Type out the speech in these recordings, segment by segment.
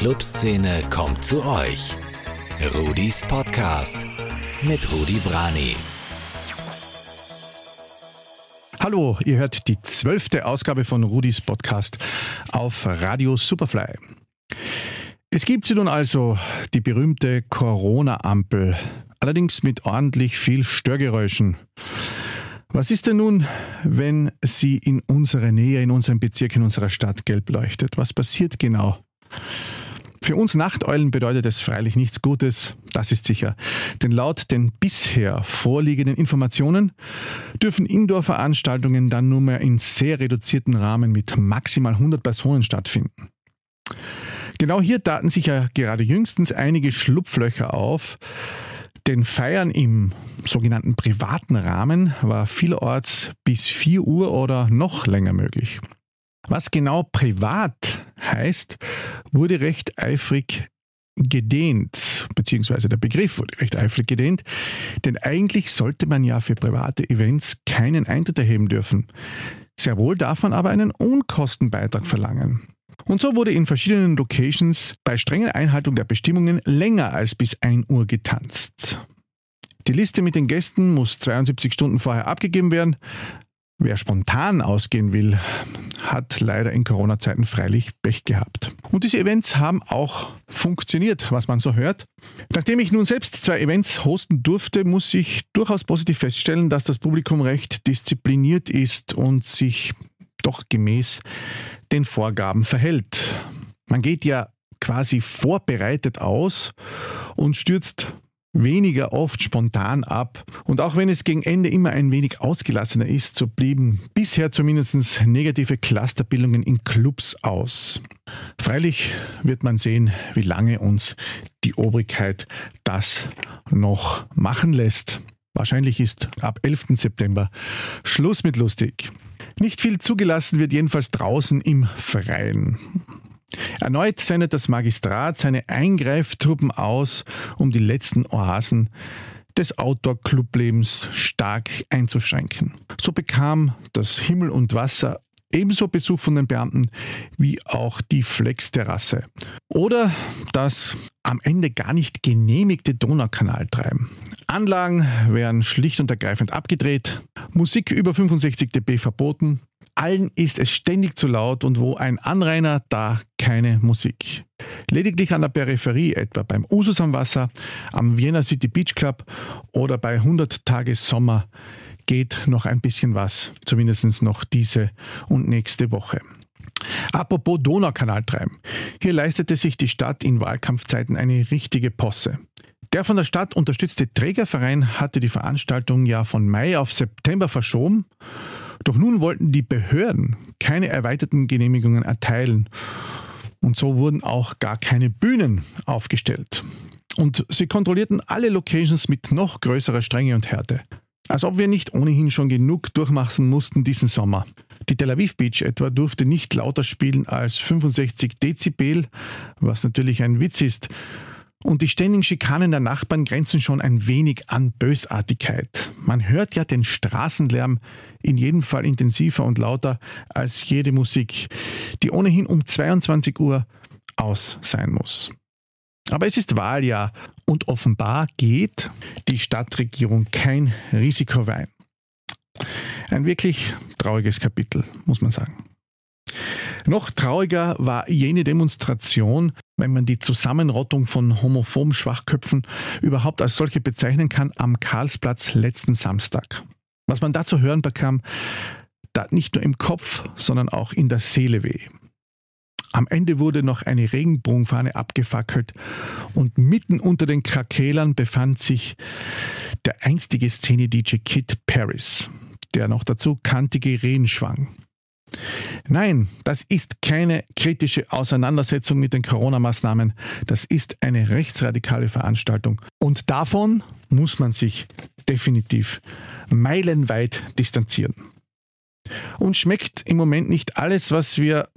Clubszene kommt zu euch. Rudis Podcast mit Rudi Vrani. Hallo, ihr hört die zwölfte Ausgabe von Rudis Podcast auf Radio Superfly. Es gibt sie nun also, die berühmte Corona-Ampel, allerdings mit ordentlich viel Störgeräuschen. Was ist denn nun, wenn sie in unserer Nähe, in unserem Bezirk, in unserer Stadt gelb leuchtet? Was passiert genau? Für uns Nachteulen bedeutet es freilich nichts Gutes, das ist sicher. Denn laut den bisher vorliegenden Informationen dürfen Indoor-Veranstaltungen dann nur mehr in sehr reduzierten Rahmen mit maximal 100 Personen stattfinden. Genau hier taten sich ja gerade jüngstens einige Schlupflöcher auf, denn Feiern im sogenannten privaten Rahmen war vielerorts bis 4 Uhr oder noch länger möglich. Was genau privat heißt, wurde recht eifrig gedehnt, beziehungsweise der Begriff wurde recht eifrig gedehnt, denn eigentlich sollte man ja für private Events keinen Eintritt erheben dürfen. Sehr wohl darf man aber einen Unkostenbeitrag verlangen. Und so wurde in verschiedenen Locations bei strenger Einhaltung der Bestimmungen länger als bis 1 Uhr getanzt. Die Liste mit den Gästen muss 72 Stunden vorher abgegeben werden. Wer spontan ausgehen will, hat leider in Corona-Zeiten freilich Pech gehabt. Und diese Events haben auch funktioniert, was man so hört. Nachdem ich nun selbst zwei Events hosten durfte, muss ich durchaus positiv feststellen, dass das Publikum recht diszipliniert ist und sich doch gemäß den Vorgaben verhält. Man geht ja quasi vorbereitet aus und stürzt weniger oft spontan ab. Und auch wenn es gegen Ende immer ein wenig ausgelassener ist, so blieben bisher zumindest negative Clusterbildungen in Clubs aus. Freilich wird man sehen, wie lange uns die Obrigkeit das noch machen lässt. Wahrscheinlich ist ab 11. September Schluss mit lustig. Nicht viel zugelassen wird jedenfalls draußen im Freien. Erneut sendet das Magistrat seine Eingreiftruppen aus, um die letzten Oasen des Outdoor-Clublebens stark einzuschränken. So bekam das Himmel und Wasser ebenso Besuch von den Beamten wie auch die Flex-Terrasse. Oder das am Ende gar nicht genehmigte Donaukanaltreiben. Anlagen werden schlicht und ergreifend abgedreht, Musik über 65 dB verboten, allen ist es ständig zu laut und wo ein Anrainer, da keine Musik. Lediglich an der Peripherie, etwa beim Usus am Wasser, am Vienna City Beach Club oder bei 100 Tage Sommer, geht noch ein bisschen was, zumindest noch diese und nächste Woche. Apropos Donaukanaltreiben. Hier leistete sich die Stadt in Wahlkampfzeiten eine richtige Posse. Der von der Stadt unterstützte Trägerverein hatte die Veranstaltung ja von Mai auf September verschoben doch nun wollten die Behörden keine erweiterten Genehmigungen erteilen. Und so wurden auch gar keine Bühnen aufgestellt. Und sie kontrollierten alle Locations mit noch größerer Strenge und Härte. Als ob wir nicht ohnehin schon genug durchmachen mussten diesen Sommer. Die Tel Aviv Beach etwa durfte nicht lauter spielen als 65 Dezibel, was natürlich ein Witz ist. Und die ständigen Schikanen der Nachbarn grenzen schon ein wenig an Bösartigkeit. Man hört ja den Straßenlärm in jedem Fall intensiver und lauter als jede Musik, die ohnehin um 22 Uhr aus sein muss. Aber es ist Wahljahr und offenbar geht die Stadtregierung kein Risiko ein. Ein wirklich trauriges Kapitel, muss man sagen. Noch trauriger war jene Demonstration, wenn man die Zusammenrottung von homophoben Schwachköpfen überhaupt als solche bezeichnen kann, am Karlsplatz letzten Samstag. Was man da zu hören bekam, tat nicht nur im Kopf, sondern auch in der Seele weh. Am Ende wurde noch eine Regenbogenfahne abgefackelt und mitten unter den Krakelern befand sich der einstige Szene-DJ Kid Paris, der noch dazu kantige Rehen schwang. Nein, das ist keine kritische Auseinandersetzung mit den Corona-Maßnahmen. Das ist eine rechtsradikale Veranstaltung. Und davon muss man sich definitiv meilenweit distanzieren. Und schmeckt im Moment nicht alles, was wir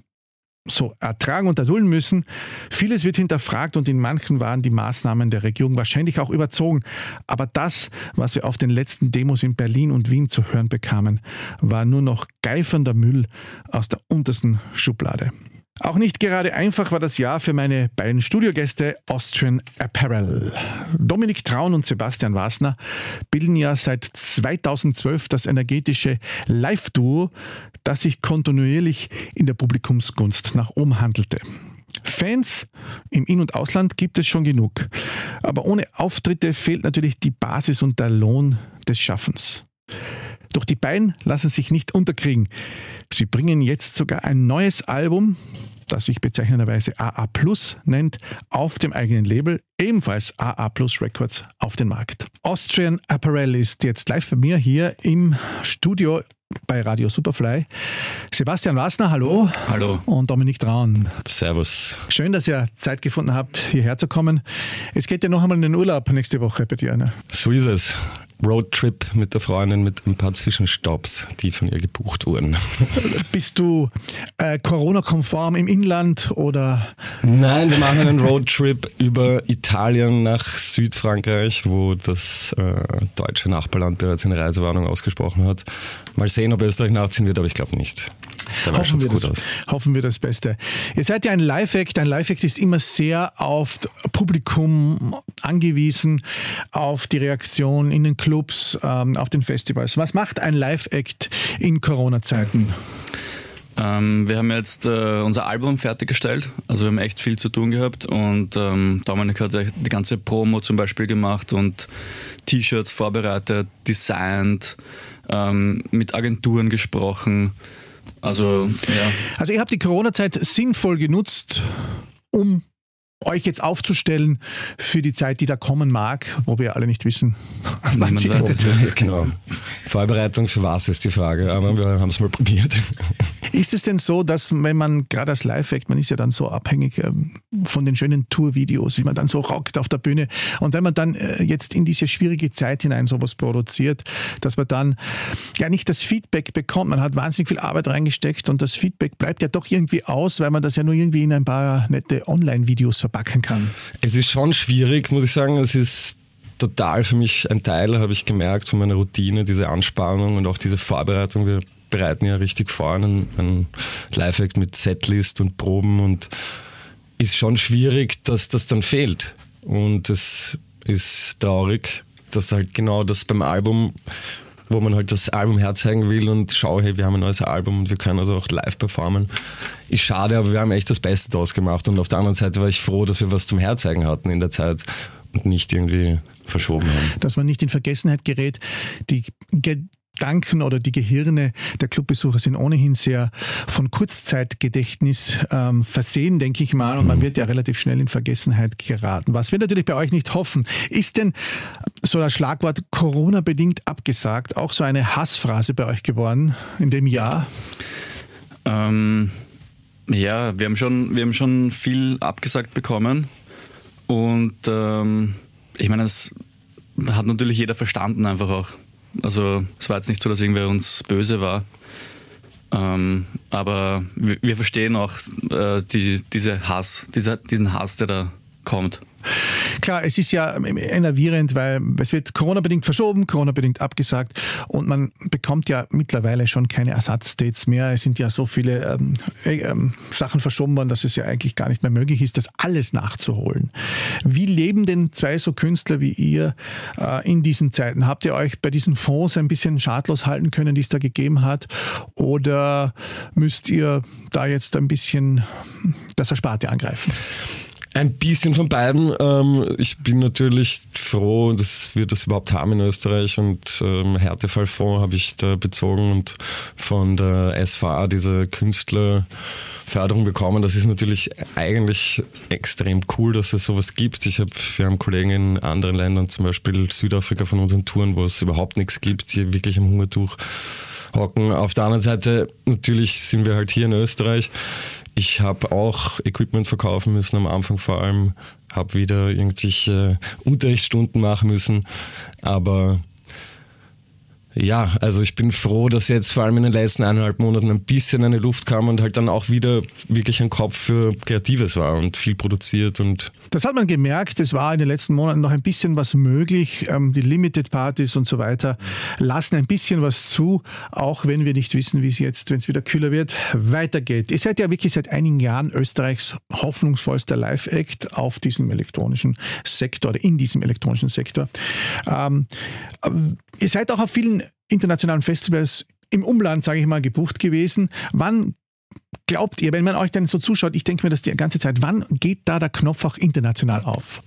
so ertragen und erdulden müssen. Vieles wird hinterfragt und in manchen waren die Maßnahmen der Regierung wahrscheinlich auch überzogen. Aber das, was wir auf den letzten Demos in Berlin und Wien zu hören bekamen, war nur noch geifernder Müll aus der untersten Schublade. Auch nicht gerade einfach war das Jahr für meine beiden Studiogäste Austrian Apparel. Dominik Traun und Sebastian Wasner bilden ja seit 2012 das energetische Live-Duo, das sich kontinuierlich in der Publikumsgunst nach oben handelte. Fans im In- und Ausland gibt es schon genug. Aber ohne Auftritte fehlt natürlich die Basis und der Lohn des Schaffens. Doch die beiden lassen sich nicht unterkriegen. Sie bringen jetzt sogar ein neues Album, das sich bezeichnenderweise AA Plus nennt, auf dem eigenen Label, ebenfalls AA Plus Records, auf den Markt. Austrian Apparel ist jetzt live bei mir hier im Studio bei Radio Superfly. Sebastian Wassner, hallo. Hallo. Und Dominik Traun. Servus. Schön, dass ihr Zeit gefunden habt, hierher zu kommen. Es geht ja noch einmal in den Urlaub nächste Woche bei dir. Ne? So ist es. Roadtrip mit der Freundin mit ein paar Zwischenstopps, die von ihr gebucht wurden. Bist du äh, Corona-konform im Inland oder? Nein, wir machen einen Roadtrip über Italien nach Südfrankreich, wo das äh, deutsche Nachbarland bereits eine Reisewarnung ausgesprochen hat. Mal sehen, ob Österreich nachziehen wird, aber ich glaube nicht. Da hoffen, wir gut das, aus. hoffen wir das Beste. Ihr seid ja ein Live-Act. Ein Live-Act ist immer sehr auf Publikum angewiesen, auf die Reaktion in den Clubs, ähm, auf den Festivals. Was macht ein Live-Act in Corona-Zeiten? Ähm, wir haben jetzt äh, unser Album fertiggestellt. Also wir haben echt viel zu tun gehabt und ähm, Dominik hat die ganze Promo zum Beispiel gemacht und T-Shirts vorbereitet, designt, ähm, mit Agenturen gesprochen. Also, ja. Also ihr habt die Corona-Zeit sinnvoll genutzt, um euch jetzt aufzustellen für die Zeit, die da kommen mag, wo wir alle nicht wissen. Wann sie weiß genau. Vorbereitung für was ist die Frage, aber wir haben es mal probiert. Ist es denn so, dass wenn man gerade als Live-Act, man ist ja dann so abhängig ähm, von den schönen Tour-Videos, wie man dann so rockt auf der Bühne und wenn man dann äh, jetzt in diese schwierige Zeit hinein sowas produziert, dass man dann ja nicht das Feedback bekommt. Man hat wahnsinnig viel Arbeit reingesteckt und das Feedback bleibt ja doch irgendwie aus, weil man das ja nur irgendwie in ein paar nette Online-Videos verbindet verpacken kann? Es ist schon schwierig, muss ich sagen. Es ist total für mich ein Teil, habe ich gemerkt, von meiner Routine, diese Anspannung und auch diese Vorbereitung. Wir bereiten ja richtig vor einen, einen Live-Act mit Setlist und Proben und ist schon schwierig, dass das dann fehlt. Und es ist traurig, dass halt genau das beim Album wo man halt das Album herzeigen will und schau, hey, wir haben ein neues Album und wir können also auch live performen. Ist schade, aber wir haben echt das Beste daraus gemacht. Und auf der anderen Seite war ich froh, dass wir was zum Herzeigen hatten in der Zeit und nicht irgendwie verschoben haben. Dass man nicht in Vergessenheit gerät. Die Gedanken oder die Gehirne der Clubbesucher sind ohnehin sehr von Kurzzeitgedächtnis ähm, versehen, denke ich mal. Und man mhm. wird ja relativ schnell in Vergessenheit geraten. Was wir natürlich bei euch nicht hoffen, ist denn so das Schlagwort Corona-bedingt abgesagt auch so eine Hassphrase bei euch geworden in dem Jahr? Ähm, ja, wir haben, schon, wir haben schon viel abgesagt bekommen. Und ähm, ich meine, es hat natürlich jeder verstanden einfach auch. Also es war jetzt nicht so, dass irgendwer uns böse war. Ähm, aber wir, wir, verstehen auch äh, die, diese Hass, dieser, diesen Hass, der da kommt. Klar, es ist ja enervierend, weil es wird Corona-bedingt verschoben, Corona-bedingt abgesagt und man bekommt ja mittlerweile schon keine Ersatzdates mehr. Es sind ja so viele ähm, äh, ähm, Sachen verschoben worden, dass es ja eigentlich gar nicht mehr möglich ist, das alles nachzuholen. Wie leben denn zwei so Künstler wie ihr äh, in diesen Zeiten? Habt ihr euch bei diesen Fonds ein bisschen schadlos halten können, die es da gegeben hat? Oder müsst ihr da jetzt ein bisschen das Ersparte angreifen? Ein bisschen von beiden. Ähm, ich bin natürlich froh, dass wir das überhaupt haben in Österreich und ähm, Härtefallfonds habe ich da bezogen und von der SVA diese Künstlerförderung bekommen. Das ist natürlich eigentlich extrem cool, dass es sowas gibt. Ich habe, wir haben Kollegen in anderen Ländern, zum Beispiel Südafrika von unseren Touren, wo es überhaupt nichts gibt, die wirklich im Hungertuch hocken. Auf der anderen Seite, natürlich sind wir halt hier in Österreich. Ich habe auch Equipment verkaufen müssen am Anfang vor allem, habe wieder irgendwelche Unterrichtsstunden machen müssen, aber Ja, also ich bin froh, dass jetzt vor allem in den letzten eineinhalb Monaten ein bisschen eine Luft kam und halt dann auch wieder wirklich ein Kopf für Kreatives war und viel produziert und. Das hat man gemerkt, es war in den letzten Monaten noch ein bisschen was möglich. Ähm, die Limited Partys und so weiter lassen ein bisschen was zu, auch wenn wir nicht wissen, wie es jetzt, wenn es wieder kühler wird, weitergeht. Ihr seid ja wirklich seit einigen Jahren Österreichs hoffnungsvollster Live-Act auf diesem elektronischen Sektor oder in diesem elektronischen Sektor. Ähm, ihr seid auch auf vielen internationalen Festivals im Umland, sage ich mal, gebucht gewesen. Wann glaubt ihr, wenn man euch dann so zuschaut, ich denke mir das die ganze Zeit, wann geht da der Knopf auch international auf?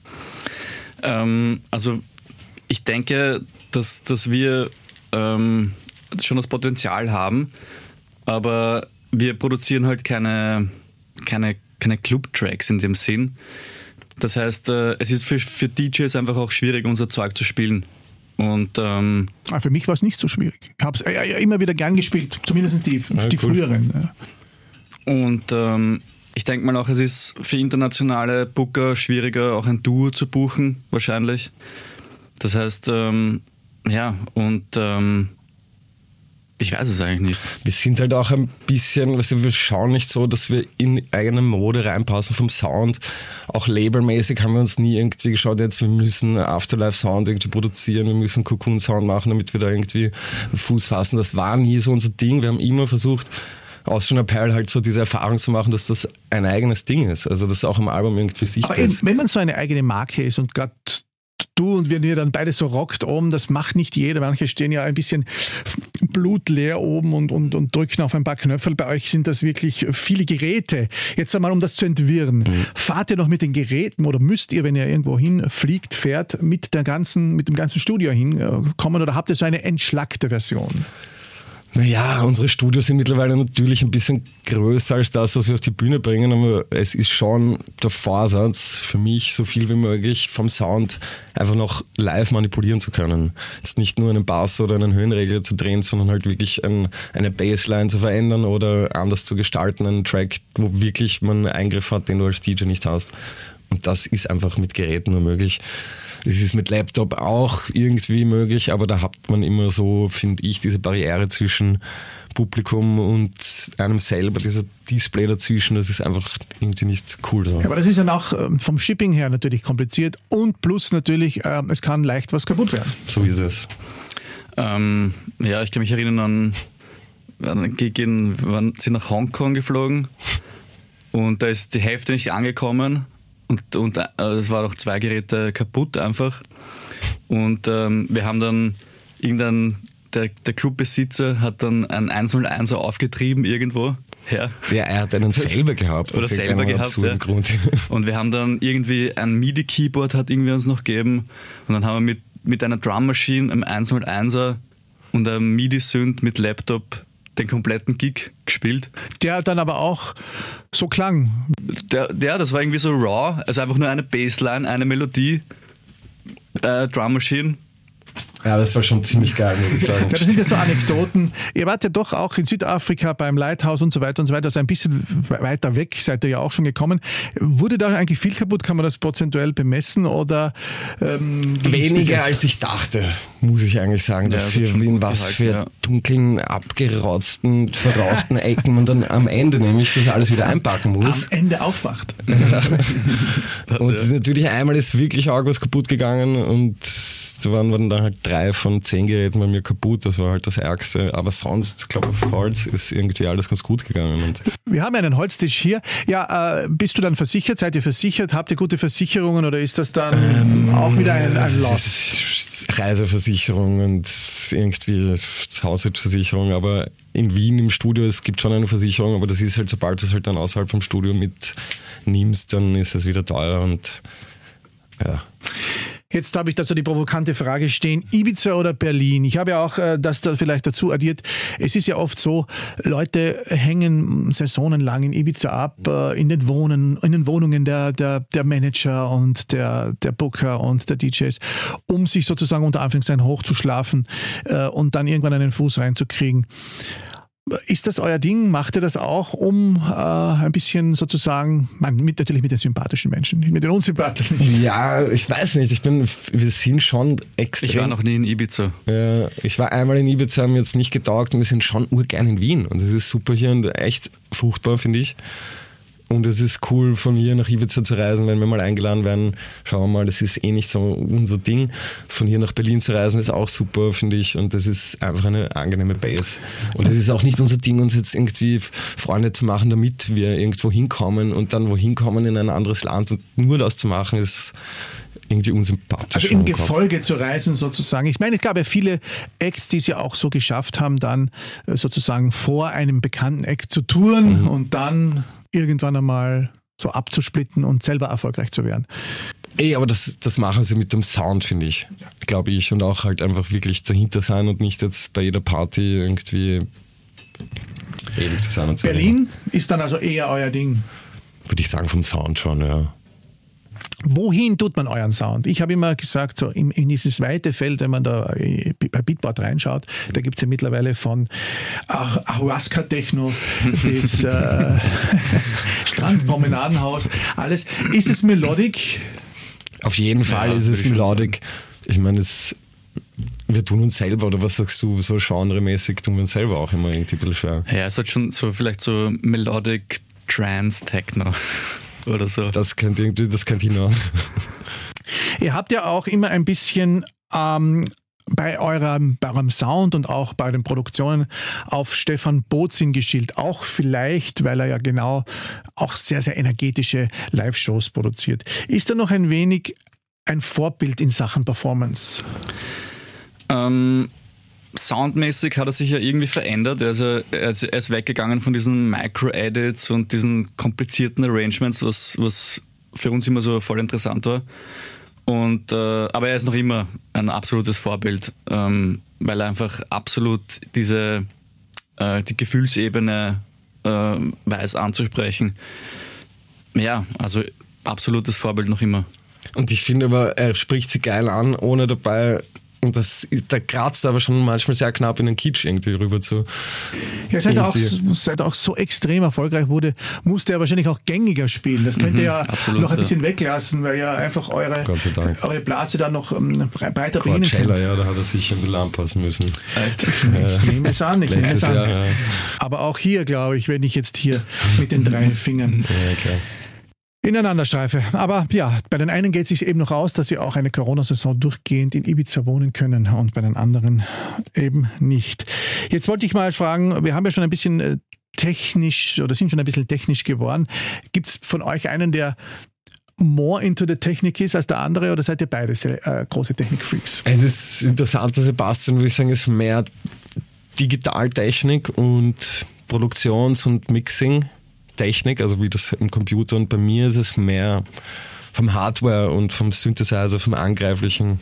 Ähm, also ich denke, dass, dass wir ähm, schon das Potenzial haben, aber wir produzieren halt keine, keine, keine Club-Tracks in dem Sinn. Das heißt, äh, es ist für, für DJs einfach auch schwierig, unser Zeug zu spielen. Und ähm, ah, für mich war es nicht so schwierig. Ich habe es äh, immer wieder gern gespielt, zumindest die, ja, die cool. früheren. Ja. Und ähm, ich denke mal auch, es ist für internationale Booker schwieriger, auch ein Duo zu buchen, wahrscheinlich. Das heißt, ähm, ja, und ähm, ich weiß es eigentlich nicht. Wir sind halt auch ein bisschen, weißt du, wir schauen nicht so, dass wir in eigene Mode reinpassen vom Sound. Auch labelmäßig haben wir uns nie irgendwie geschaut, jetzt wir müssen Afterlife Sound irgendwie produzieren, wir müssen Cocoon Sound machen, damit wir da irgendwie einen Fuß fassen. Das war nie so unser Ding. Wir haben immer versucht, aus schon Apparel halt so diese Erfahrung zu machen, dass das ein eigenes Ding ist. Also das auch im Album irgendwie sichtbar Aber ist. Wenn man so eine eigene Marke ist und gerade du und wenn ihr dann beide so rockt oben, das macht nicht jeder. Manche stehen ja ein bisschen blutleer oben und, und, und drücken auf ein paar Knöpfe. Bei euch sind das wirklich viele Geräte. Jetzt einmal, um das zu entwirren. Mhm. Fahrt ihr noch mit den Geräten oder müsst ihr, wenn ihr irgendwo hinfliegt, fährt, mit, der ganzen, mit dem ganzen Studio hinkommen oder habt ihr so eine entschlackte Version? Naja, unsere Studios sind mittlerweile natürlich ein bisschen größer als das, was wir auf die Bühne bringen, aber es ist schon der Vorsatz für mich, so viel wie möglich vom Sound einfach noch live manipulieren zu können. Jetzt nicht nur einen Bass oder einen Höhenregler zu drehen, sondern halt wirklich ein, eine Bassline zu verändern oder anders zu gestalten, einen Track, wo wirklich man einen Eingriff hat, den du als DJ nicht hast. Und das ist einfach mit Geräten nur möglich. Es ist mit Laptop auch irgendwie möglich, aber da hat man immer so, finde ich, diese Barriere zwischen Publikum und einem selber, dieser Display dazwischen, das ist einfach irgendwie nicht cool. So. Ja, aber das ist dann auch ähm, vom Shipping her natürlich kompliziert und plus natürlich, äh, es kann leicht was kaputt werden. So ist es. Ähm, ja, ich kann mich erinnern an, gegen, wir sind nach Hongkong geflogen und da ist die Hälfte nicht angekommen und, und äh, es waren auch zwei Geräte kaputt einfach. Und ähm, wir haben dann irgendein, der, der Clubbesitzer hat dann ein 101er aufgetrieben irgendwo. Ja. ja, er hat einen selber gehabt. Oder selber gehabt. Ja. Grund. Und wir haben dann irgendwie ein MIDI-Keyboard hat irgendwie uns noch gegeben. Und dann haben wir mit, mit einer Drum Machine, einem 101er und einem MIDI-Synth mit Laptop den kompletten Gig gespielt. Der dann aber auch so klang. Der, der, das war irgendwie so raw, also einfach nur eine Bassline, eine Melodie, äh, Drum Machine ja, das war schon ziemlich geil, muss ich sagen. das sind ja so Anekdoten. Ihr wart ja doch auch in Südafrika beim Lighthouse und so weiter und so weiter, also ein bisschen weiter weg seid ihr ja auch schon gekommen. Wurde da eigentlich viel kaputt? Kann man das prozentuell bemessen oder ähm, weniger als ich dachte, muss ich eigentlich sagen. Ja, dafür, in was für ja. dunklen, abgerotzten, verrauchten Ecken man dann am Ende nämlich das alles wieder einpacken muss. Am Ende aufwacht. und ja. natürlich einmal ist wirklich August kaputt gegangen und da waren, waren dann halt drei von zehn Geräten bei mir kaputt. Das war halt das Ärgste. Aber sonst, ich glaube, auf Holz ist irgendwie alles ganz gut gegangen. Und Wir haben einen Holztisch hier. Ja, äh, bist du dann versichert? Seid ihr versichert? Habt ihr gute Versicherungen oder ist das dann ähm, auch wieder ein, ein Loss? Reiseversicherung und irgendwie Haushaltsversicherung, aber in Wien im Studio, es gibt schon eine Versicherung, aber das ist halt, sobald du es halt dann außerhalb vom Studio mitnimmst, dann ist es wieder teuer und ja. Jetzt habe ich da so die provokante Frage stehen, Ibiza oder Berlin? Ich habe ja auch äh, das da vielleicht dazu addiert. Es ist ja oft so, Leute hängen saisonenlang in Ibiza ab, äh, in, den Wohnen, in den Wohnungen der, der, der Manager und der, der Booker und der DJs, um sich sozusagen unter Anführungszeichen hochzuschlafen äh, und dann irgendwann einen Fuß reinzukriegen. Ist das euer Ding? Macht ihr das auch, um äh, ein bisschen sozusagen, man, mit, natürlich mit den sympathischen Menschen, nicht mit den unsympathischen? Ja, ich weiß nicht. Ich bin, wir sind schon extrem. Ich war noch nie in Ibiza. Ja, ich war einmal in Ibiza, haben mir jetzt nicht getaugt und wir sind schon urgern in Wien. Und es ist super hier und echt fruchtbar, finde ich. Und es ist cool, von hier nach Ibiza zu reisen, wenn wir mal eingeladen werden. Schauen wir mal, das ist eh nicht so unser Ding. Von hier nach Berlin zu reisen ist auch super, finde ich. Und das ist einfach eine angenehme Base. Und es ist auch nicht unser Ding, uns jetzt irgendwie Freunde zu machen, damit wir irgendwo hinkommen und dann wohin kommen in ein anderes Land. Und nur das zu machen, ist irgendwie unsympathisch. Also im Gefolge zu reisen sozusagen. Ich meine, es gab ja viele Acts, die es ja auch so geschafft haben, dann äh, sozusagen vor einem bekannten Act zu touren mhm. und dann irgendwann einmal so abzusplitten und selber erfolgreich zu werden. Ey, aber das, das machen sie mit dem Sound, finde ich. Glaube ich. Und auch halt einfach wirklich dahinter sein und nicht jetzt bei jeder Party irgendwie ewig zu sein. Und so Berlin ist dann also eher euer Ding. Würde ich sagen, vom Sound schon, ja. Wohin tut man euren Sound? Ich habe immer gesagt, so in, in, dieses weite Feld, wenn man da bei Beatport reinschaut, da gibt es ja mittlerweile von Ayahuasca-Techno bis äh, Strandpromenadenhaus, alles. Ist es Melodic? Auf jeden Fall ja, ist es Melodic. Ich meine, es wir tun uns selber, oder was sagst du, so genremäßig tun wir uns selber auch immer irgendwie ein bisschen schwer. Ja, es hat schon so vielleicht so Melodic Trance Techno oder so. Das könnte irgendwie, das könnte hinhauen. Ihr habt ja auch immer ein bisschen ähm, bei, eurem, bei eurem Sound und auch bei den Produktionen auf Stefan Bozin geschielt. Auch vielleicht, weil er ja genau auch sehr, sehr energetische Live-Shows produziert. Ist er noch ein wenig ein Vorbild in Sachen Performance? Ähm, soundmäßig hat er sich ja irgendwie verändert. Er ist, er ist weggegangen von diesen Micro-Edits und diesen komplizierten Arrangements, was, was für uns immer so voll interessant war. Und, äh, aber er ist noch immer ein absolutes Vorbild, ähm, weil er einfach absolut diese äh, die Gefühlsebene äh, weiß anzusprechen. Ja, also absolutes Vorbild noch immer. Und ich finde aber, er spricht sie geil an, ohne dabei und das, da kratzt aber schon manchmal sehr knapp in den Kitsch irgendwie rüber zu. Ja, seit er, auch, seit er auch so extrem erfolgreich wurde, musste er wahrscheinlich auch gängiger spielen. Das könnt ihr mhm, ja absolut, noch ein bisschen ja. weglassen, weil ja einfach eure, eure Blase dann noch ähm, breiter beginnen kann. ja, da hat er sich ein bisschen anpassen müssen. Ich nehme es an, ich nehme es an. Jahr, ja. Aber auch hier, glaube ich, wenn ich jetzt hier mit den drei Fingern ja, klar. Ineinanderstreife. Aber ja, bei den einen geht es sich eben noch aus, dass sie auch eine Corona-Saison durchgehend in Ibiza wohnen können und bei den anderen eben nicht. Jetzt wollte ich mal fragen, wir haben ja schon ein bisschen äh, technisch oder sind schon ein bisschen technisch geworden. Gibt es von euch einen, der more into the Technik ist als der andere oder seid ihr beide sehr, äh, große Technikfreaks? Es ist interessant, Sebastian, würde ich sagen, ist mehr Digitaltechnik und Produktions- und Mixing Technik, also wie das im Computer. Und bei mir ist es mehr vom Hardware und vom Synthesizer, vom Angreiflichen.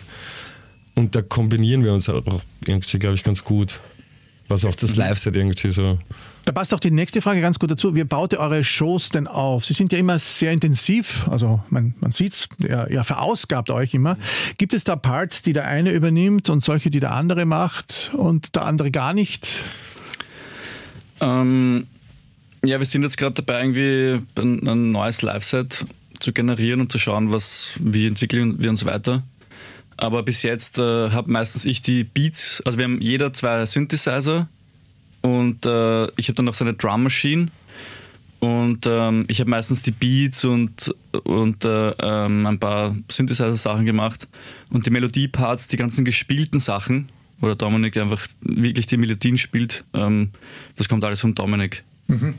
Und da kombinieren wir uns auch irgendwie, glaube ich, ganz gut. Was auch das mhm. Live-Set irgendwie so. Da passt auch die nächste Frage ganz gut dazu. Wie baut ihr eure Shows denn auf? Sie sind ja immer sehr intensiv, also man, man sieht es, ihr, ihr, verausgabt euch immer. Gibt es da Parts, die der eine übernimmt und solche, die der andere macht und der andere gar nicht? Ähm, ja, wir sind jetzt gerade dabei, irgendwie ein neues Live-Set zu generieren und zu schauen, was, wie entwickeln wir uns weiter. Aber bis jetzt äh, habe meistens ich die Beats, also wir haben jeder zwei Synthesizer und äh, ich habe dann noch so eine Drum Machine und ähm, ich habe meistens die Beats und, und äh, ähm, ein paar Synthesizer-Sachen gemacht und die Melodie-Parts, die ganzen gespielten Sachen, oder Dominik einfach wirklich die Melodien spielt, ähm, das kommt alles von Dominik. Mhm.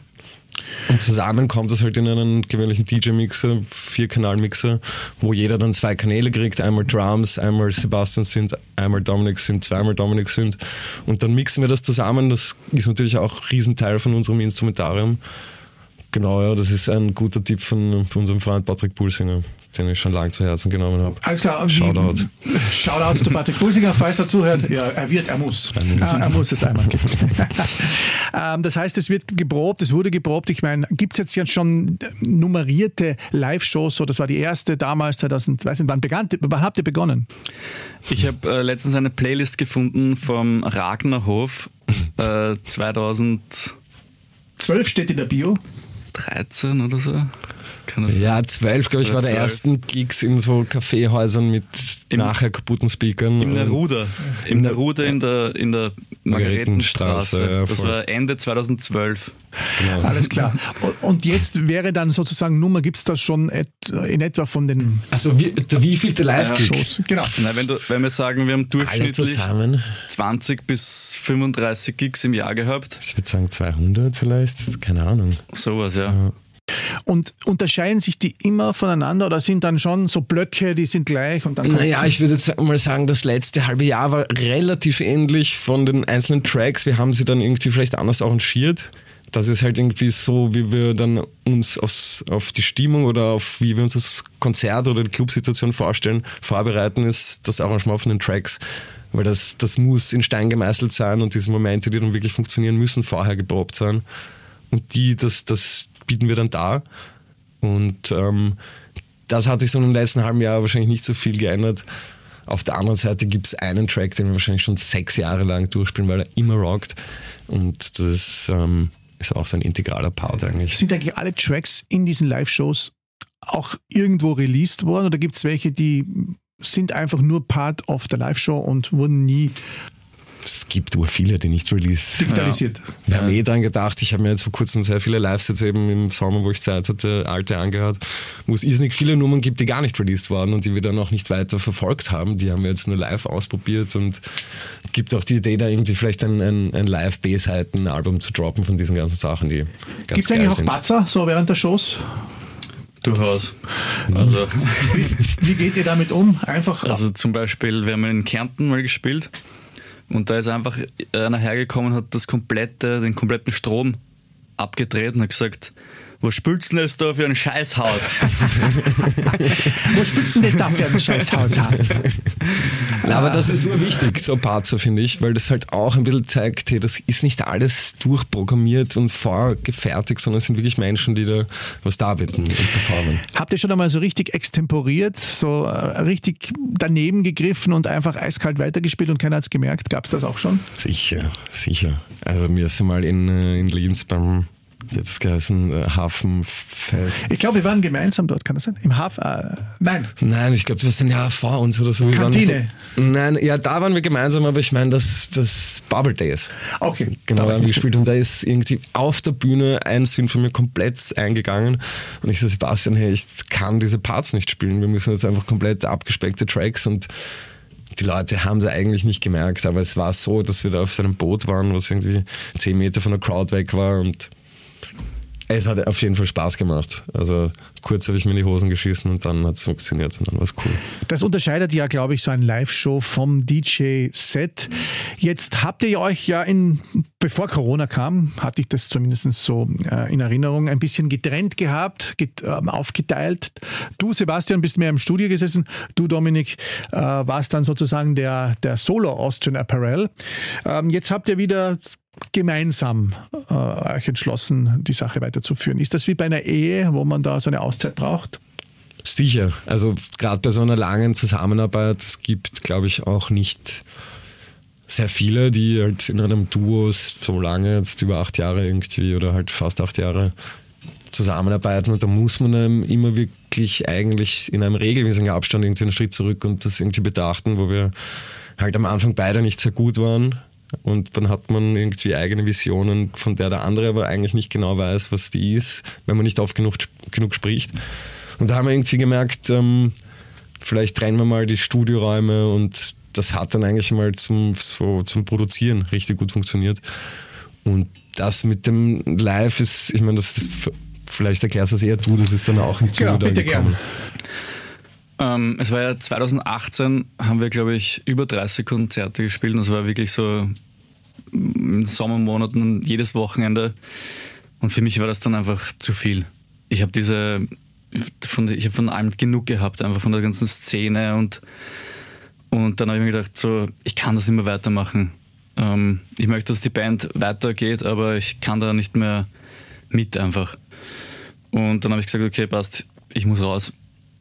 Und zusammen kommt es halt in einen gewöhnlichen DJ-Mixer, Vier-Kanal-Mixer, wo jeder dann zwei Kanäle kriegt, einmal Drums, einmal Sebastian sind, einmal Dominik sind, zweimal Dominik sind. Und dann mixen wir das zusammen. Das ist natürlich auch ein Riesenteil von unserem Instrumentarium. Genau, ja, das ist ein guter Tipp von, von unserem Freund Patrick Pulsinger, den ich schon lange zu Herzen genommen habe. Alles klar. Shoutouts. Shoutouts zu Patrick Pulsinger, falls er zuhört. Ja, er wird, er muss. Er muss, er muss es einmal ähm, das heißt, es wird geprobt, es wurde geprobt. Ich meine, gibt es jetzt, jetzt schon nummerierte Live-Shows? So, das war die erste damals, 2000, weiß nicht, wann, begann, wann habt ihr begonnen? Ich habe äh, letztens eine Playlist gefunden vom Ragnerhof äh, 2012 steht in der Bio. 13 oder so. Ja, 12, glaube ich, war der ersten Gigs in so Kaffeehäusern mit Im, nachher kaputten Speakern. Im Neruda. Im Neruda in der, in der Margaretenstraße. Ja, das war Ende 2012. Genau. Alles klar. Und jetzt wäre dann sozusagen Nummer, gibt es das schon in etwa von den. Also wie, wie viel der Live-Gig? Genau. Na, wenn, du, wenn wir sagen, wir haben durchschnittlich 20 bis 35 Gigs im Jahr gehabt. Ich würde sagen 200 vielleicht, keine Ahnung. Sowas, ja. ja. Und unterscheiden sich die immer voneinander oder sind dann schon so Blöcke, die sind gleich und dann Naja, ich würde jetzt mal sagen, das letzte halbe Jahr war relativ ähnlich von den einzelnen Tracks. Wir haben sie dann irgendwie vielleicht anders arrangiert. Das ist halt irgendwie so, wie wir dann uns aufs, auf die Stimmung oder auf wie wir uns das Konzert oder die Clubsituation vorstellen, vorbereiten, ist das Arrangement von den Tracks. Weil das, das muss in Stein gemeißelt sein und diese Momente, die dann wirklich funktionieren, müssen vorher geprobt sein. Und die, das, das bieten wir dann da. Und ähm, das hat sich so im letzten halben Jahr wahrscheinlich nicht so viel geändert. Auf der anderen Seite gibt es einen Track, den wir wahrscheinlich schon sechs Jahre lang durchspielen, weil er immer rockt. Und das ähm, ist auch so ein integraler Part eigentlich. Sind eigentlich alle Tracks in diesen Live-Shows auch irgendwo released worden oder gibt es welche, die sind einfach nur Part of der Live-Show und wurden nie es gibt ur viele, die nicht release. Digitalisiert. Ja. Wir haben eh dran gedacht, ich habe mir jetzt vor kurzem sehr viele Live-Sets eben im Sommer, wo ich Zeit hatte, alte angehört, wo es irrsinnig viele Nummern gibt, die gar nicht released waren und die wir dann auch nicht weiter verfolgt haben. Die haben wir jetzt nur live ausprobiert und gibt auch die Idee, da irgendwie vielleicht ein, ein, ein Live-B-Seiten-Album zu droppen von diesen ganzen Sachen, die ganz Gibt es eigentlich auch Batzer, so während der Shows? Durchaus. Also, wie, wie, geht ihr damit um? Einfach. Also zum Beispiel, wir haben in Kärnten mal gespielt und da ist einfach einer hergekommen und hat das komplette, den kompletten Strom abgedreht und hat gesagt, wo spülst du denn das da für ein Scheißhaus? Wo spülst du denn da für ein Scheißhaus? Na, aber das ist nur wichtig, so Parzer, finde ich, weil das halt auch ein bisschen zeigt, hey, das ist nicht alles durchprogrammiert und vorgefertigt, sondern es sind wirklich Menschen, die da was darbieten und performen. Habt ihr schon einmal so richtig extemporiert, so äh, richtig daneben gegriffen und einfach eiskalt weitergespielt und keiner hat es gemerkt? Gab es das auch schon? Sicher, sicher. Also mir ist mal in, äh, in Linz beim jetzt geheißen äh, Hafenfest. Ich glaube, wir waren gemeinsam dort, kann das sein? Im Hafen? Äh, nein. Nein, ich glaube, du warst ein Jahr vor uns oder so. Wir Kantine. Waren, nein, ja, da waren wir gemeinsam, aber ich meine, das, das Bubble Days. Okay. Genau, da haben wir gespielt und da ist irgendwie auf der Bühne ein Swing von mir komplett eingegangen und ich so, Sebastian, hey, ich kann diese Parts nicht spielen. Wir müssen jetzt einfach komplett abgespeckte Tracks und die Leute haben es eigentlich nicht gemerkt, aber es war so, dass wir da auf so einem Boot waren, was irgendwie zehn Meter von der Crowd weg war und es hat auf jeden Fall Spaß gemacht. Also kurz habe ich mir in die Hosen geschissen und dann hat es funktioniert und dann war es cool. Das unterscheidet ja, glaube ich, so ein Live-Show vom DJ-Set. Jetzt habt ihr euch ja in, bevor Corona kam, hatte ich das zumindest so äh, in Erinnerung, ein bisschen getrennt gehabt, get, äh, aufgeteilt. Du, Sebastian, bist mehr im Studio gesessen. Du, Dominik, äh, warst dann sozusagen der, der Solo Austrian Apparel. Ähm, jetzt habt ihr wieder gemeinsam äh, euch entschlossen, die Sache weiterzuführen. Ist das wie bei einer Ehe, wo man da so eine Auszeit braucht? Sicher. Also gerade bei so einer langen Zusammenarbeit, es gibt, glaube ich, auch nicht sehr viele, die halt in einem Duo so lange, jetzt über acht Jahre irgendwie oder halt fast acht Jahre zusammenarbeiten und da muss man einem immer wirklich eigentlich in einem regelmäßigen Abstand irgendwie einen Schritt zurück und das irgendwie betrachten, wo wir halt am Anfang beide nicht sehr gut waren und dann hat man irgendwie eigene Visionen, von der der andere aber eigentlich nicht genau weiß, was die ist, wenn man nicht oft genug, genug spricht. Und da haben wir irgendwie gemerkt, ähm, vielleicht trennen wir mal die Studioräume und das hat dann eigentlich mal zum, so, zum Produzieren richtig gut funktioniert. Und das mit dem Live ist, ich meine, das ist, vielleicht erklärst du es eher du, das ist dann auch im Zuge genau, bitte gekommen. Ähm, es war ja 2018, haben wir, glaube ich, über 30 Konzerte gespielt. Das war wirklich so in Sommermonaten jedes Wochenende. Und für mich war das dann einfach zu viel. Ich habe diese, von, ich habe von allem genug gehabt, einfach von der ganzen Szene und, und dann habe ich mir gedacht, so, ich kann das nicht mehr weitermachen. Ähm, ich möchte, dass die Band weitergeht, aber ich kann da nicht mehr mit einfach. Und dann habe ich gesagt, okay, passt, ich muss raus.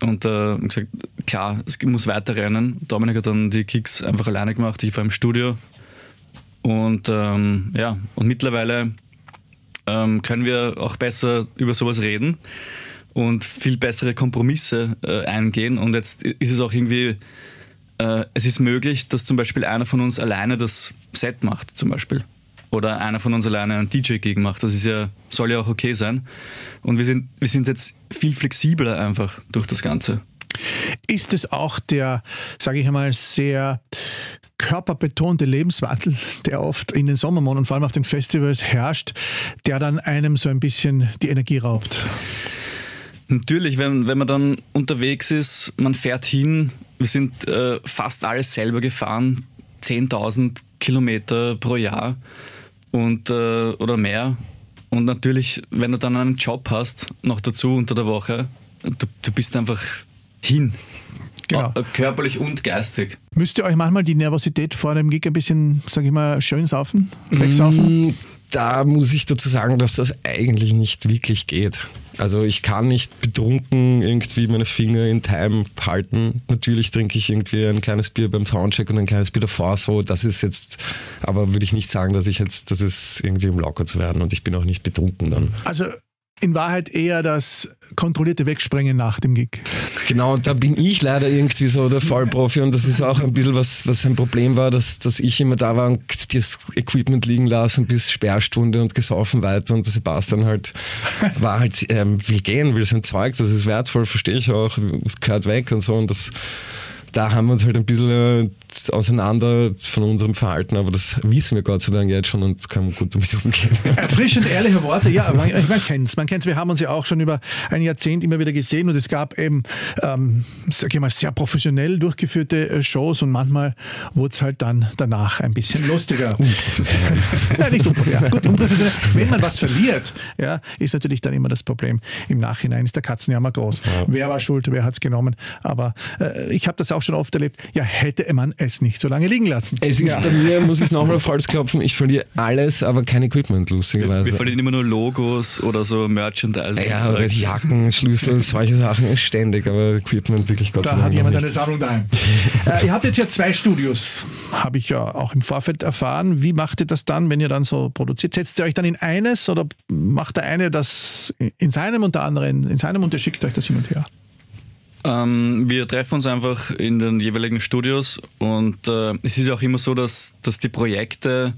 Und äh, gesagt, klar, es muss weiterrennen. Dominik hat dann die Kicks einfach alleine gemacht. Ich war im Studio. Und ähm, ja, und mittlerweile ähm, können wir auch besser über sowas reden und viel bessere Kompromisse äh, eingehen. Und jetzt ist es auch irgendwie, äh, es ist möglich, dass zum Beispiel einer von uns alleine das Set macht, zum Beispiel. Oder einer von uns alleine einen DJ-Gig macht. Das ist ja, soll ja auch okay sein. Und wir sind, wir sind jetzt viel flexibler einfach durch das Ganze. Ist es auch der, sage ich einmal, sehr körperbetonte Lebenswandel, der oft in den Sommermonaten vor allem auf den Festivals herrscht, der dann einem so ein bisschen die Energie raubt? Natürlich, wenn, wenn man dann unterwegs ist, man fährt hin, wir sind äh, fast alles selber gefahren, 10.000 Kilometer pro Jahr und, äh, oder mehr. Und natürlich, wenn du dann einen Job hast, noch dazu unter der Woche, du, du bist einfach hin. Genau. Äh, körperlich und geistig. Müsst ihr euch manchmal die Nervosität vor dem Gig ein bisschen, sag ich mal, schön saufen, wegsaufen? Mm, da muss ich dazu sagen, dass das eigentlich nicht wirklich geht. Also ich kann nicht betrunken irgendwie meine Finger in Time halten. Natürlich trinke ich irgendwie ein kleines Bier beim Soundcheck und ein kleines Bier davor. So, das ist jetzt, aber würde ich nicht sagen, dass ich jetzt, das ist irgendwie um locker zu werden und ich bin auch nicht betrunken dann. Also in Wahrheit eher das kontrollierte Wegsprengen nach dem Gig. Genau, da bin ich leider irgendwie so der Vollprofi und das ist auch ein bisschen was, was ein Problem war, dass, dass ich immer da war und das Equipment liegen lassen bis Sperrstunde und gesaufen weiter und Sebastian halt war halt, ähm, will gehen, will sein Zeug, das ist wertvoll, verstehe ich auch, es gehört weg und so und das da haben wir uns halt ein bisschen auseinander von unserem Verhalten, aber das wissen wir Gott sei Dank jetzt schon und können gut damit umgehen. Erfrischend ehrliche Worte, ja, man, man kennt es. Man kennt wir haben uns ja auch schon über ein Jahrzehnt immer wieder gesehen und es gab eben, ähm, sag ich mal, sehr professionell durchgeführte äh, Shows und manchmal wurde es halt dann danach ein bisschen lustiger. Unprofessionell. ja, nicht unprofessionell. Gut, unprofessionell. Wenn man was verliert, ja, ist natürlich dann immer das Problem. Im Nachhinein ist der Katzenjammer groß. Ja. Wer war schuld, wer hat es genommen? Aber äh, ich habe das auch schon oft erlebt, ja, hätte man es nicht so lange liegen lassen. Es ist ja. bei mir, muss ich es nochmal Holz klopfen, ich verliere alles, aber kein Equipment, lustigerweise. Wir, wir verlieren immer nur Logos oder so Merchandise. Ja, oder Jacken, Schlüssel, solche Sachen ständig, aber Equipment wirklich Gott da sei Dank. Da hat jemand eine Sammlung daheim. äh, ihr habt jetzt ja zwei Studios, habe ich ja auch im Vorfeld erfahren. Wie macht ihr das dann, wenn ihr dann so produziert? Setzt ihr euch dann in eines oder macht der eine das in seinem und der andere in, in seinem und ihr schickt euch das hin und her? Ähm, wir treffen uns einfach in den jeweiligen Studios und äh, es ist ja auch immer so, dass, dass die Projekte,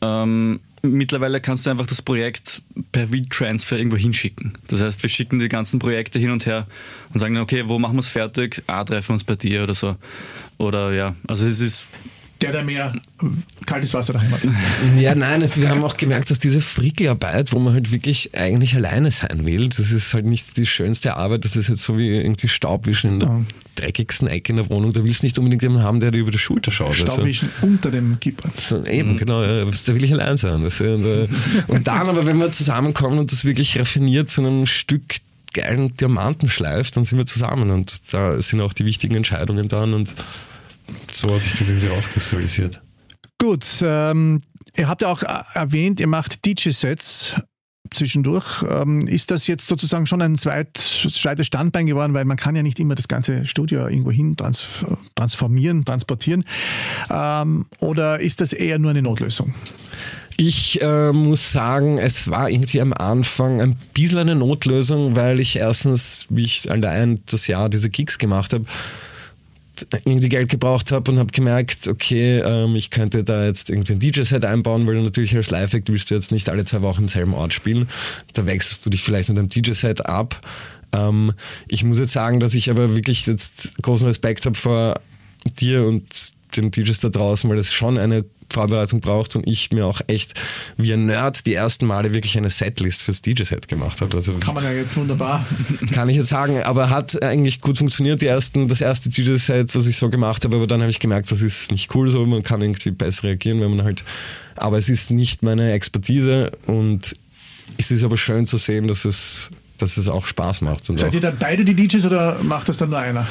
ähm, mittlerweile kannst du einfach das Projekt per V-Transfer irgendwo hinschicken. Das heißt, wir schicken die ganzen Projekte hin und her und sagen okay, wo machen wir es fertig? Ah, treffen wir uns bei dir oder so. Oder ja, also es ist der, der mehr kaltes Wasser daheim hat. Ja, nein, also wir haben auch gemerkt, dass diese Frickelarbeit, wo man halt wirklich eigentlich alleine sein will, das ist halt nicht die schönste Arbeit. Das ist jetzt so wie irgendwie Staubwischen in der ja. dreckigsten Ecke in der Wohnung. Da willst du nicht unbedingt jemanden haben, der dir über die Schulter schaut. Staubwischen also. unter dem Keyboard. So, eben, mhm. genau. Ja, da will ich allein sein. Weißt du? und, äh, und dann aber, wenn wir zusammenkommen und das wirklich raffiniert zu einem Stück geilen Diamanten schleift, dann sind wir zusammen und da sind auch die wichtigen Entscheidungen dann und so hat sich das irgendwie rauskristallisiert. Gut, ähm, ihr habt ja auch erwähnt, ihr macht DJ-Sets zwischendurch. Ähm, ist das jetzt sozusagen schon ein zweit, zweites Standbein geworden, weil man kann ja nicht immer das ganze Studio irgendwo hin trans transformieren, transportieren. Ähm, oder ist das eher nur eine Notlösung? Ich äh, muss sagen, es war irgendwie am Anfang ein bisschen eine Notlösung, weil ich erstens, wie ich allein das Jahr diese Gigs gemacht habe, irgendwie Geld gebraucht habe und habe gemerkt, okay, ähm, ich könnte da jetzt irgendwie ein DJ-Set einbauen, weil du natürlich als Live-Act willst du jetzt nicht alle zwei Wochen im selben Ort spielen. Da wechselst du dich vielleicht mit einem DJ-Set ab. Ähm, ich muss jetzt sagen, dass ich aber wirklich jetzt großen Respekt habe vor dir und den DJs da draußen, weil das schon eine Vorbereitung braucht und ich mir auch echt wie ein Nerd die ersten Male wirklich eine Setlist fürs DJ-Set gemacht habe. Also kann man ja jetzt wunderbar. Kann ich jetzt sagen, aber hat eigentlich gut funktioniert, die ersten, das erste DJ-Set, was ich so gemacht habe, aber dann habe ich gemerkt, das ist nicht cool so, man kann irgendwie besser reagieren, wenn man halt, aber es ist nicht meine Expertise und es ist aber schön zu sehen, dass es, dass es auch Spaß macht. Und Seid ihr dann beide die DJs oder macht das dann nur einer?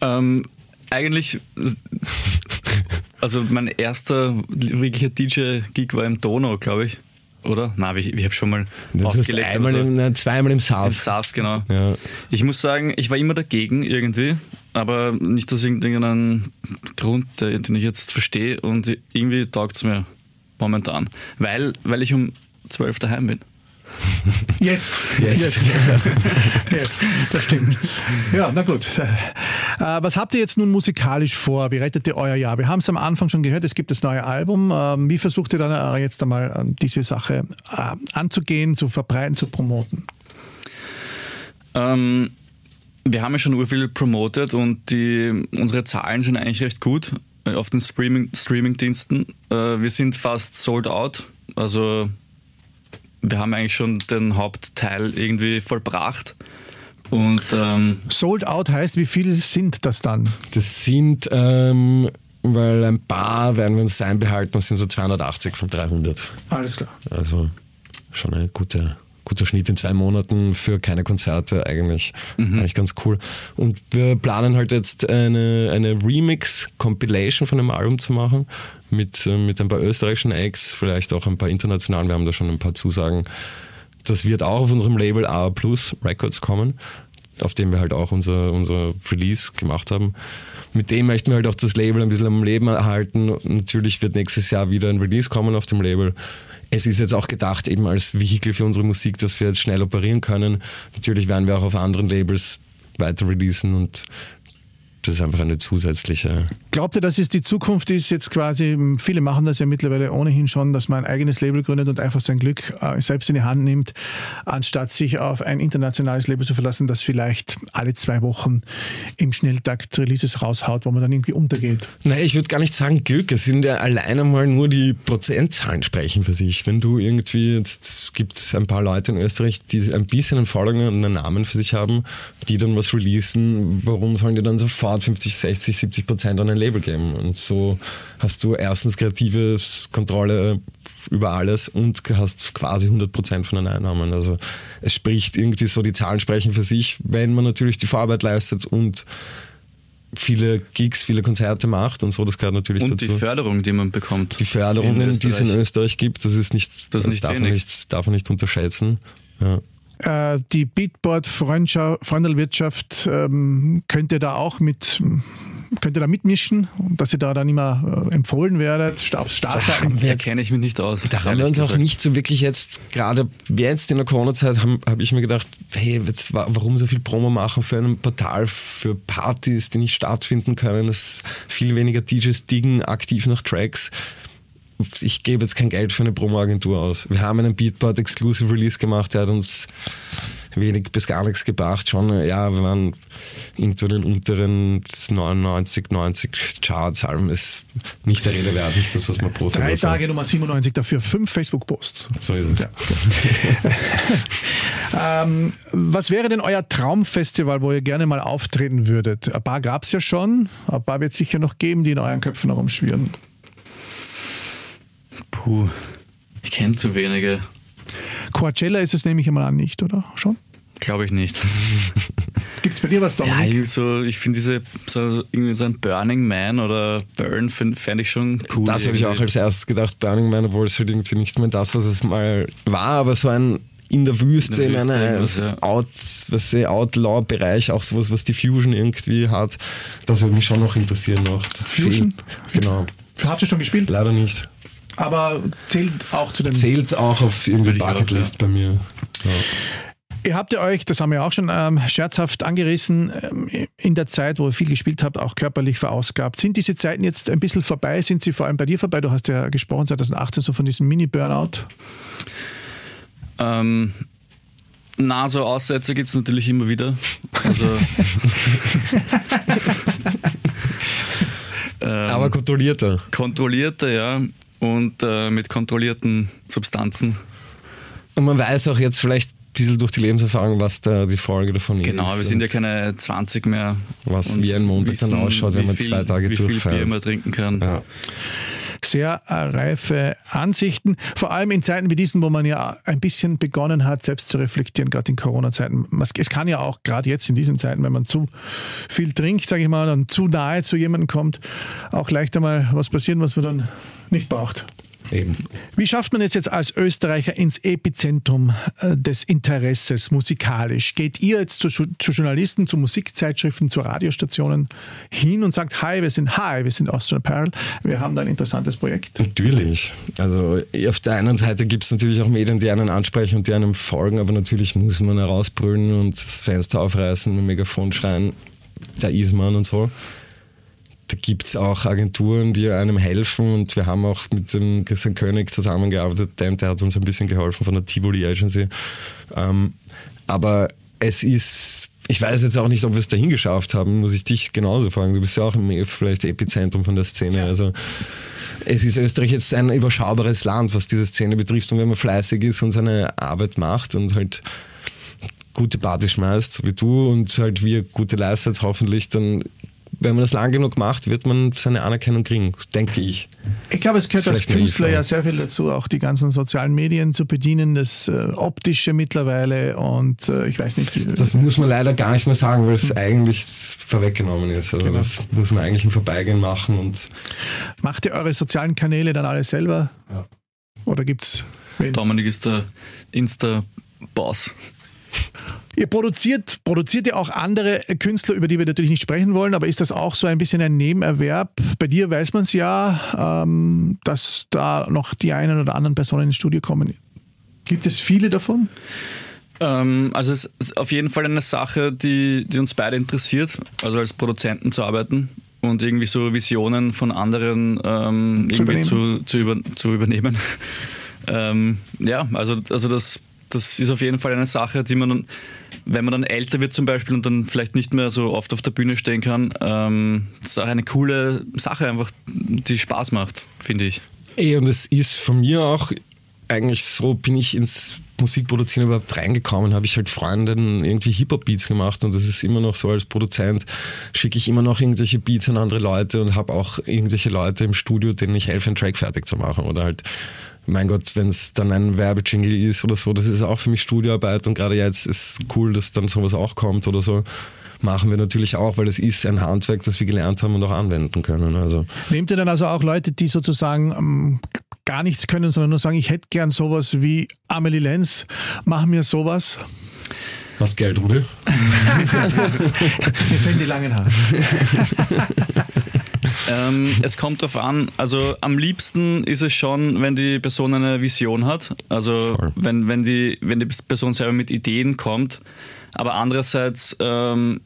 Ähm, eigentlich, also mein erster wirklicher DJ-Gig war im Donau, glaube ich. Oder? Nein, ich, ich habe schon mal du aufgelegt. Einmal so. im, zweimal im SARS. Im SARS, genau. Ja. Ich muss sagen, ich war immer dagegen irgendwie, aber nicht aus irgendeinem Grund, den ich jetzt verstehe und irgendwie taugt es mir momentan, weil, weil ich um zwölf daheim bin. Jetzt. Jetzt. Jetzt. Jetzt. Das stimmt. Ja, na gut. Äh, was habt ihr jetzt nun musikalisch vor? Wie rettet ihr euer Jahr? Wir haben es am Anfang schon gehört, es gibt das neue Album. Ähm, wie versucht ihr dann äh, jetzt einmal ähm, diese Sache äh, anzugehen, zu verbreiten, zu promoten? Ähm, wir haben ja schon urviel promotet und die, unsere Zahlen sind eigentlich recht gut auf den Streaming-Diensten. wir sind fast sold out. Also wir haben eigentlich schon den Hauptteil irgendwie vollbracht. Und, ähm Sold out heißt, wie viele sind das dann? Das sind, ähm, weil ein paar werden wir uns sein behalten, das sind so 280 von 300. Alles klar. Also schon eine gute guter Schnitt in zwei Monaten für keine Konzerte eigentlich. Mhm. Eigentlich ganz cool. Und wir planen halt jetzt eine, eine Remix-Compilation von einem Album zu machen mit, äh, mit ein paar österreichischen Acts, vielleicht auch ein paar internationalen. Wir haben da schon ein paar Zusagen. Das wird auch auf unserem Label A Plus Records kommen, auf dem wir halt auch unser, unser Release gemacht haben. Mit dem möchten wir halt auch das Label ein bisschen am Leben erhalten. Natürlich wird nächstes Jahr wieder ein Release kommen auf dem Label es ist jetzt auch gedacht eben als Vehikel für unsere Musik, dass wir jetzt schnell operieren können. Natürlich werden wir auch auf anderen Labels weiter releasen und das ist einfach eine zusätzliche. Glaubt ihr, dass es die Zukunft ist jetzt quasi, viele machen das ja mittlerweile ohnehin schon, dass man ein eigenes Label gründet und einfach sein Glück äh, selbst in die Hand nimmt, anstatt sich auf ein internationales Label zu verlassen, das vielleicht alle zwei Wochen im Schnelltakt Releases raushaut, wo man dann irgendwie untergeht? Nein, ich würde gar nicht sagen Glück. Es sind ja alleine mal nur die Prozentzahlen sprechen für sich. Wenn du irgendwie, jetzt es gibt ein paar Leute in Österreich, die ein bisschen einen Following und einen Namen für sich haben, die dann was releasen, warum sollen die dann sofort sofort 50, 60, 70 Prozent an ein Label geben. Und so hast du erstens kreatives Kontrolle über alles und hast quasi 100 Prozent von den Einnahmen. Also es spricht irgendwie so, die Zahlen sprechen für sich, wenn man natürlich die Vorarbeit leistet und viele Gigs, viele Konzerte macht und so, das gehört natürlich und dazu. Und die Förderung, die man bekommt. Die Förderungen, die es in Österreich gibt, das ist nicht, das, nicht darf, man nicht darf man nicht unterschätzen. Ja. Äh, die Beatboard-Freundelwirtschaft ähm, könnt ihr da auch mit könnt ihr da mitmischen, dass ihr da dann immer äh, empfohlen werdet auf Startseiten? Da kenne ich mich nicht aus. Da haben wir uns gesagt. auch nicht so wirklich jetzt, gerade jetzt in der Corona-Zeit, habe hab ich mir gedacht, hey, jetzt, warum so viel Promo machen für ein Portal für Partys, die nicht stattfinden können, dass viel weniger DJs diggen aktiv nach Tracks ich gebe jetzt kein Geld für eine Promo-Agentur aus. Wir haben einen Beatport Exclusive Release gemacht, der hat uns wenig bis gar nichts gebracht. Schon, ja, wir waren irgendwo in den unteren 99, 90 Charts. Allem ist nicht der Rede wert, nicht das, was man postet. Drei Tage Nummer 97 dafür, fünf Facebook-Posts. So ist es. Ja. ähm, was wäre denn euer Traumfestival, wo ihr gerne mal auftreten würdet? Ein paar gab es ja schon, ein paar wird es sicher noch geben, die in euren Köpfen herumschwirren. Puh, ich kenne zu wenige. Coachella ist es nämlich einmal an, nicht, oder? Schon? Glaube ich nicht. Gibt es bei dir was, Dominik? Ja, so, ich finde diese, so, irgendwie so ein Burning Man oder Burn fände ich schon cool. Das habe ich auch als erstes gedacht, Burning Man, obwohl es halt irgendwie nicht mehr das, was es mal war, aber so ein in der Wüste, in, der Wüste, in einem ja. Out, was Outlaw-Bereich, auch sowas, was die Fusion irgendwie hat. Das würde mich schon noch interessieren. Noch. Das Fusion? Fehlt, genau. Habt ihr schon gespielt? Leider nicht aber zählt auch zu den. Zählt auch auf irgendeine Bucketlist bei mir. Ja. Ihr habt ja euch, das haben wir auch schon ähm, scherzhaft angerissen, ähm, in der Zeit, wo ihr viel gespielt habt, auch körperlich verausgabt. Sind diese Zeiten jetzt ein bisschen vorbei? Sind sie vor allem bei dir vorbei? Du hast ja gesprochen 2018 so von diesem Mini-Burnout. Ähm, na, so Aussätze gibt es natürlich immer wieder. Also. Aber kontrollierter. Kontrollierter, ja und äh, mit kontrollierten Substanzen. Und man weiß auch jetzt vielleicht ein bisschen durch die Lebenserfahrung, was da die Folge davon genau, ist. Genau, wir sind ja keine 20 mehr. Was wie ein Montag wissen, dann ausschaut, wenn man viel, zwei Tage wie durchfeiert. Wie viel Bier man trinken kann. Ja. sehr äh, reife Ansichten. Vor allem in Zeiten wie diesen, wo man ja ein bisschen begonnen hat, selbst zu reflektieren, gerade in Corona-Zeiten. Es kann ja auch gerade jetzt in diesen Zeiten, wenn man zu viel trinkt, sage ich mal, dann zu nahe zu jemandem kommt, auch leicht einmal was passieren, was man dann nicht braucht. Eben. Wie schafft man es jetzt als Österreicher ins Epizentrum äh, des Interesses musikalisch? Geht ihr jetzt zu, zu, Journalisten, zu Musikzeitschriften, zu Radiostationen hin und sagt, hi, wir sind Hi, wir sind Austrian Apparel, wir haben da ein interessantes Projekt? Natürlich. Also auf der einen Seite gibt es natürlich auch Medien, die einen ansprechen und die einem folgen, aber natürlich muss man herausbrüllen und das Fenster aufreißen, mit Megafon schreien, da ist man und so da gibt es auch Agenturen, die einem helfen und wir haben auch mit dem Christian König zusammengearbeitet, der, der hat uns ein bisschen geholfen von der Tivoli Agency. Ähm, aber es ist, ich weiß jetzt auch nicht, ob wir es dahin geschafft haben, muss ich dich genauso fragen. Du bist ja auch im vielleicht Epizentrum von der Szene. Also es ist Österreich jetzt ein überschaubares Land, was diese Szene betrifft. Und wenn man fleißig ist und seine Arbeit macht und halt gute Party schmeißt, so wie du, und halt wir gute Lifestyles hoffentlich, dann wenn man das lang genug macht, wird man seine Anerkennung kriegen, denke ich. Ich glaube, es gehört als Künstler ja sehr viel dazu, auch die ganzen sozialen Medien zu bedienen, das äh, Optische mittlerweile und äh, ich weiß nicht. Wie, das muss man leider gar nicht mehr sagen, weil es hm. eigentlich vorweggenommen ist. Also genau. das muss man eigentlich im Vorbeigehen machen. Und Macht ihr eure sozialen Kanäle dann alle selber? Ja. Oder gibt's Dominik ist der Insta-Boss. Ihr produziert, produziert ihr auch andere Künstler, über die wir natürlich nicht sprechen wollen, aber ist das auch so ein bisschen ein Nebenerwerb? Bei dir weiß man es ja, ähm, dass da noch die einen oder anderen Personen ins Studio kommen. Gibt es viele davon? Ähm, also es ist auf jeden Fall eine Sache, die, die uns beide interessiert, also als Produzenten zu arbeiten und irgendwie so Visionen von anderen ähm, zu irgendwie übernehmen. Zu, zu, über, zu übernehmen. ähm, ja, also, also das das ist auf jeden Fall eine Sache, die man wenn man dann älter wird zum Beispiel und dann vielleicht nicht mehr so oft auf der Bühne stehen kann, ähm, ist auch eine coole Sache einfach, die Spaß macht, finde ich. Ey, und es ist von mir auch eigentlich so, bin ich ins Musikproduzieren überhaupt reingekommen, habe ich halt Freundinnen irgendwie Hip-Hop-Beats gemacht und das ist immer noch so als Produzent, schicke ich immer noch irgendwelche Beats an andere Leute und habe auch irgendwelche Leute im Studio, denen ich helfe, einen Track fertig zu machen oder halt mein Gott, wenn es dann ein Werbejingle ist oder so, das ist auch für mich Studioarbeit und gerade jetzt ist cool, dass dann sowas auch kommt oder so. Machen wir natürlich auch, weil es ist ein Handwerk, das wir gelernt haben und auch anwenden können. Also. Nehmt ihr dann also auch Leute, die sozusagen ähm, gar nichts können, sondern nur sagen, ich hätte gern sowas wie Amelie Lenz, mach mir sowas? Was Geld, Rudi? Mir fällen die langen Haare. Ähm, es kommt darauf an, also am liebsten ist es schon, wenn die Person eine Vision hat. Also wenn, wenn, die, wenn die Person selber mit Ideen kommt. Aber andererseits ähm,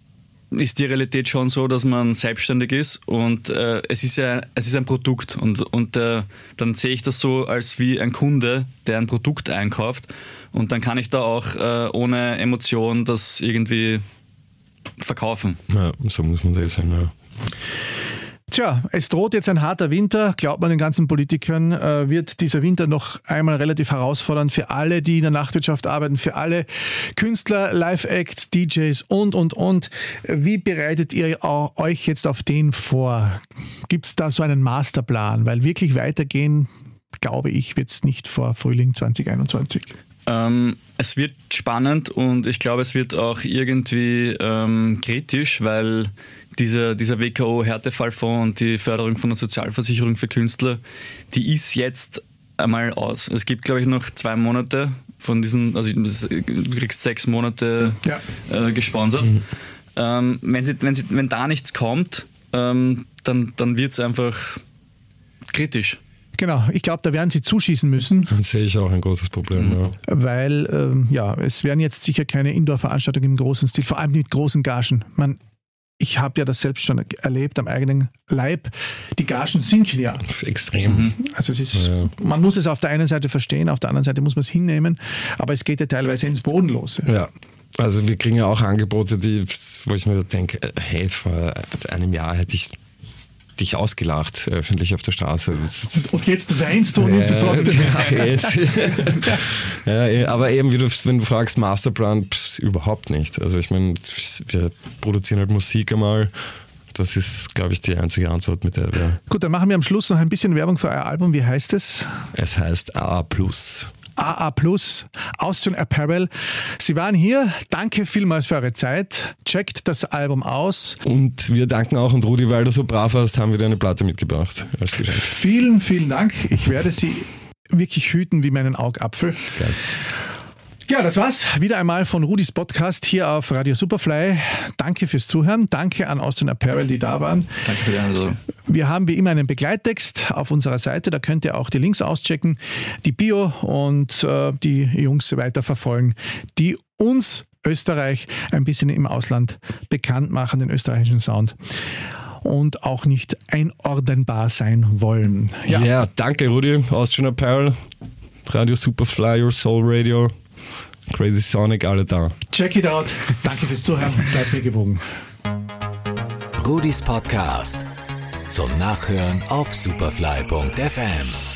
ist die Realität schon so, dass man selbstständig ist und äh, es, ist ja, es ist ein Produkt und, und äh, dann sehe ich das so als wie ein Kunde, der ein Produkt einkauft und dann kann ich da auch äh, ohne Emotion das irgendwie verkaufen. Ja, so muss man das sagen, ja. Tja, es droht jetzt ein harter Winter. Glaubt man den ganzen Politikern, äh, wird dieser Winter noch einmal relativ herausfordernd für alle, die in der Nachtwirtschaft arbeiten, für alle Künstler, Live-Acts, DJs und, und, und. Wie bereitet ihr euch jetzt auf den vor? Gibt es da so einen Masterplan? Weil wirklich weitergehen, glaube ich, wird es nicht vor Frühling 2021. Ähm, es wird spannend und ich glaube, es wird auch irgendwie ähm, kritisch, weil dieser, dieser WKO-Härtefallfonds und die Förderung von der Sozialversicherung für Künstler, die ist jetzt einmal aus. Es gibt, glaube ich, noch zwei Monate von diesen, also du kriegst sechs Monate ja. äh, gesponsert. Mhm. Ähm, wenn, sie, wenn, sie, wenn da nichts kommt, ähm, dann, dann wird es einfach kritisch. Genau, ich glaube, da werden sie zuschießen müssen. Dann sehe ich auch ein großes Problem, mhm. ja. Weil, ähm, ja, es werden jetzt sicher keine Indoor-Veranstaltungen im großen Stil, vor allem mit großen Gagen. Man, ich habe ja das selbst schon erlebt am eigenen Leib. Die Gagen sinken ja. Extrem. Mhm. Also es ist, ja. man muss es auf der einen Seite verstehen, auf der anderen Seite muss man es hinnehmen, aber es geht ja teilweise ins Bodenlose. Ja. Also wir kriegen ja auch Angebote, die, wo ich mir denke, äh, hey, vor einem Jahr hätte ich dich ausgelacht öffentlich auf der Straße. Und jetzt weinst du und nimmst es trotzdem. Ja, ja, aber eben, wie du, wenn du fragst, Masterplan, pss, überhaupt nicht. Also ich meine, wir produzieren halt Musik einmal, Das ist, glaube ich, die einzige Antwort, mit der wir. Gut, dann machen wir am Schluss noch ein bisschen Werbung für euer Album. Wie heißt es? Es heißt AA. AA Plus, Austrian Apparel. Sie waren hier. Danke vielmals für eure Zeit. Checkt das Album aus. Und wir danken auch und Rudi, weil du so brav warst, haben wir dir eine Platte mitgebracht. Vielen, vielen Dank. Ich werde sie wirklich hüten wie meinen Augapfel. Geil. Ja, das war's wieder einmal von Rudis Podcast hier auf Radio Superfly. Danke fürs Zuhören. Danke an Austin Apparel, die da waren. Danke für die Einladung. Wir haben wie immer einen Begleittext auf unserer Seite. Da könnt ihr auch die Links auschecken, die Bio und äh, die Jungs weiterverfolgen, die uns Österreich ein bisschen im Ausland bekannt machen, den österreichischen Sound und auch nicht einordnenbar sein wollen. Ja, yeah, danke Rudi, Austrian Apparel, Radio Superfly, Your Soul Radio. Crazy Sonic, alle da. Check it out. Danke fürs Zuhören. Bleibt mir gewogen. Rudis Podcast. Zum Nachhören auf superfly.fm.